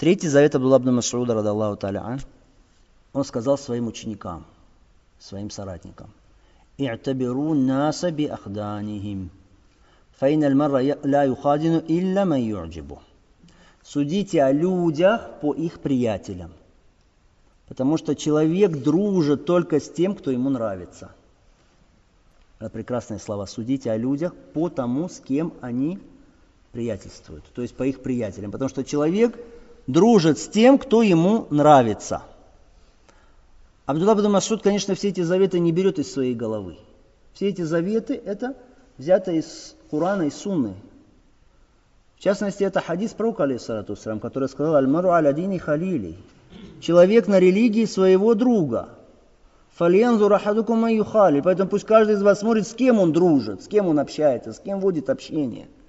Третий завет Абдулла ибн Мас'уда, радаллаху та'аля, он сказал своим ученикам, своим соратникам, «И'табиру наса би ахданихим, фаин аль-марра ла юхадину илля ман ю'джибу». Судите о людях по их приятелям, потому что человек дружит только с тем, кто ему нравится. Это прекрасные слова. Судите о людях по тому, с кем они приятельствуют, то есть по их приятелям, потому что человек дружит с тем, кто ему нравится. Абдулла Баду Масуд, конечно, все эти заветы не берет из своей головы. Все эти заветы – это взято из Курана и Сунны. В частности, это хадис пророка, алейхиссалату который сказал «Аль-мару аль-адини халили» Человек на религии своего друга. Фальянзу рахадукум юхали. Поэтому пусть каждый из вас смотрит, с кем он дружит, с кем он общается, с кем водит общение –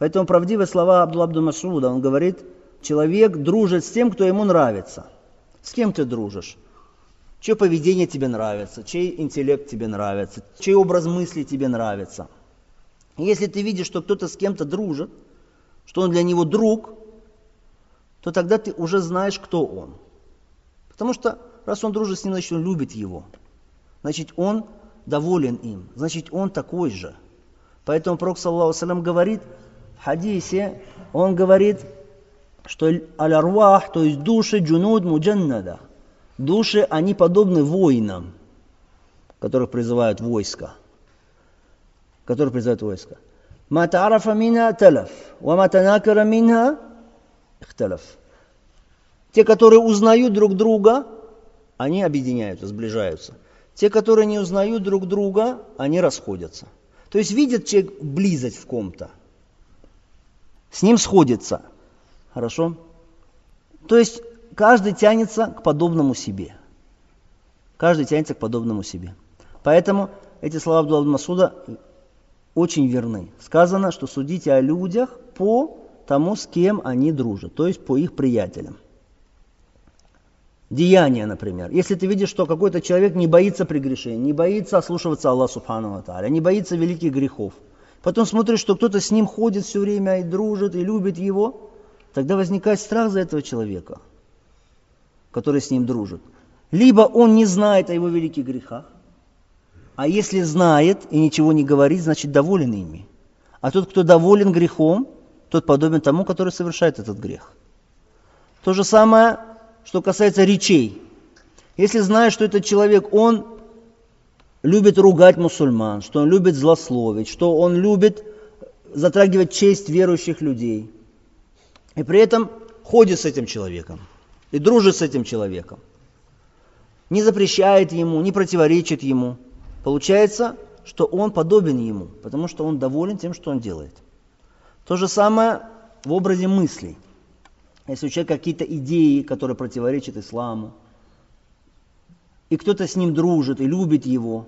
Поэтому правдивые слова Абдулла Абду Масуда, он говорит, человек дружит с тем, кто ему нравится. С кем ты дружишь? Чье поведение тебе нравится, чей интеллект тебе нравится, чей образ мысли тебе нравится. если ты видишь, что кто-то с кем-то дружит, что он для него друг, то тогда ты уже знаешь, кто он. Потому что раз он дружит с ним, значит он любит его. Значит он доволен им. Значит он такой же. Поэтому Пророк, саллаху говорит, хадисе он говорит, что аль-арвах, то есть души джунуд муджаннада. Души, они подобны воинам, которых призывают войска. Которые призывают войска. ما تعرف منها تلف وما تناكر منها اختلف. Те, которые узнают друг друга, они объединяются, сближаются. Те, которые не узнают друг друга, они расходятся. То есть видит человек близость в ком-то, с ним сходится. Хорошо? То есть каждый тянется к подобному себе. Каждый тянется к подобному себе. Поэтому эти слова Абдулла Масуда очень верны. Сказано, что судите о людях по тому, с кем они дружат, то есть по их приятелям. Деяния, например. Если ты видишь, что какой-то человек не боится прегрешения, не боится ослушиваться Аллаха Субхану Тааля, не боится великих грехов – потом смотришь, что кто-то с ним ходит все время и дружит, и любит его, тогда возникает страх за этого человека, который с ним дружит. Либо он не знает о его великих грехах, а если знает и ничего не говорит, значит доволен ими. А тот, кто доволен грехом, тот подобен тому, который совершает этот грех. То же самое, что касается речей. Если знаешь, что этот человек, он любит ругать мусульман, что он любит злословить, что он любит затрагивать честь верующих людей. И при этом ходит с этим человеком и дружит с этим человеком. Не запрещает ему, не противоречит ему. Получается, что он подобен ему, потому что он доволен тем, что он делает. То же самое в образе мыслей. Если у человека какие-то идеи, которые противоречат исламу, и кто-то с ним дружит и любит его,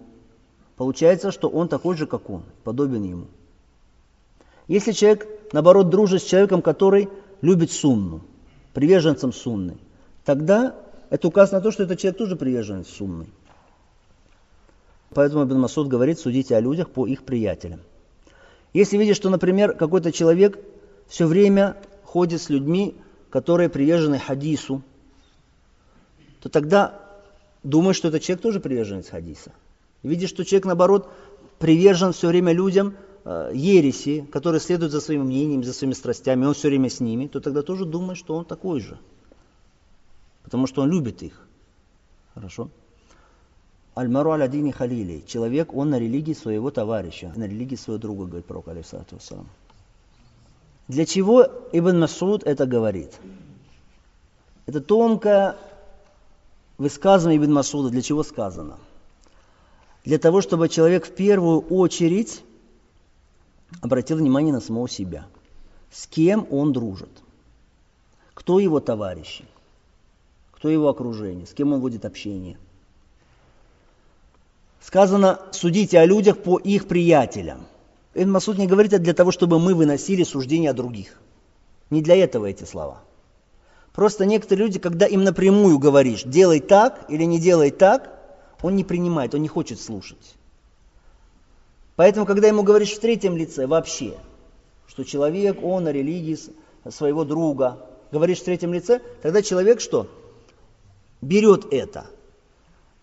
получается, что он такой же, как он, подобен ему. Если человек, наоборот, дружит с человеком, который любит сунну, приверженцем сунны, тогда это указано на то, что этот человек тоже приверженец сунны. Поэтому Ибн Масуд говорит, судите о людях по их приятелям. Если видишь, что, например, какой-то человек все время ходит с людьми, которые привержены хадису, то тогда думаешь, что этот человек тоже приверженец хадиса. Видишь, что человек, наоборот, привержен все время людям э, ереси, которые следуют за своим мнением, за своими страстями, он все время с ними, то тогда тоже думаешь, что он такой же. Потому что он любит их. Хорошо? Аль-Мару аль-Адини Халили. Человек, он на религии своего товарища, на религии своего друга, говорит пророк, алейсалату Для чего Ибн Масуд это говорит? Это тонкое высказывание Ибн Масуда, для чего сказано? Для того, чтобы человек в первую очередь обратил внимание на самого себя. С кем он дружит? Кто его товарищи? Кто его окружение? С кем он водит общение? Сказано, судите о людях по их приятелям. Ибн Масуд не говорит это для того, чтобы мы выносили суждения о других. Не для этого эти слова. Просто некоторые люди, когда им напрямую говоришь, делай так или не делай так, он не принимает, он не хочет слушать. Поэтому, когда ему говоришь в третьем лице вообще, что человек, он на религии своего друга, говоришь в третьем лице, тогда человек что? Берет это.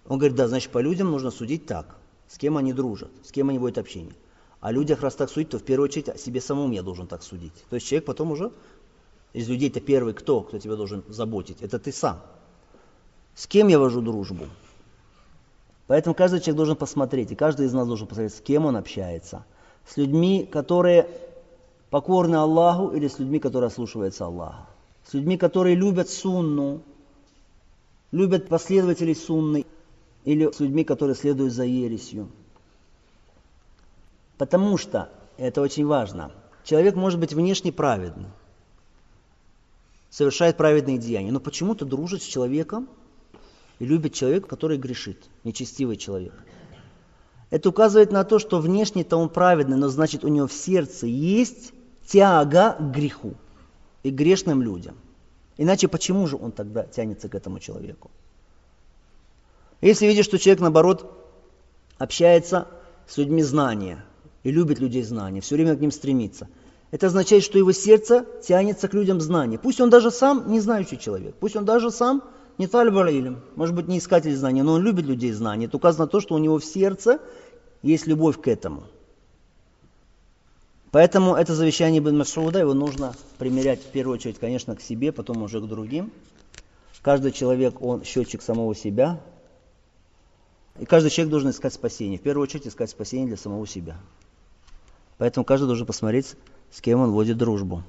Он говорит, да, значит, по людям нужно судить так. С кем они дружат, с кем они будут общение. О людях, раз так судить, то в первую очередь о себе самому я должен так судить. То есть человек потом уже, из людей это первый кто, кто тебя должен заботить, это ты сам. С кем я вожу дружбу? Поэтому каждый человек должен посмотреть, и каждый из нас должен посмотреть, с кем он общается. С людьми, которые покорны Аллаху, или с людьми, которые ослушиваются Аллаха. С людьми, которые любят сунну, любят последователей сунны, или с людьми, которые следуют за ересью. Потому что, это очень важно, человек может быть внешне праведным, совершает праведные деяния, но почему-то дружит с человеком и любит человека, который грешит, нечестивый человек. Это указывает на то, что внешне-то он праведный, но значит у него в сердце есть тяга к греху и грешным людям. Иначе почему же он тогда тянется к этому человеку? Если видишь, что человек, наоборот, общается с людьми знания, и любит людей знания, все время к ним стремится. Это означает, что его сердце тянется к людям знания. Пусть он даже сам не знающий человек, пусть он даже сам не тальбарилем, может быть, не искатель знания, но он любит людей знания. Это указано то, что у него в сердце есть любовь к этому. Поэтому это завещание Ибн Масуда, его нужно примерять в первую очередь, конечно, к себе, потом уже к другим. Каждый человек, он счетчик самого себя. И каждый человек должен искать спасение. В первую очередь искать спасение для самого себя. Поэтому каждый должен посмотреть, с кем он вводит дружбу.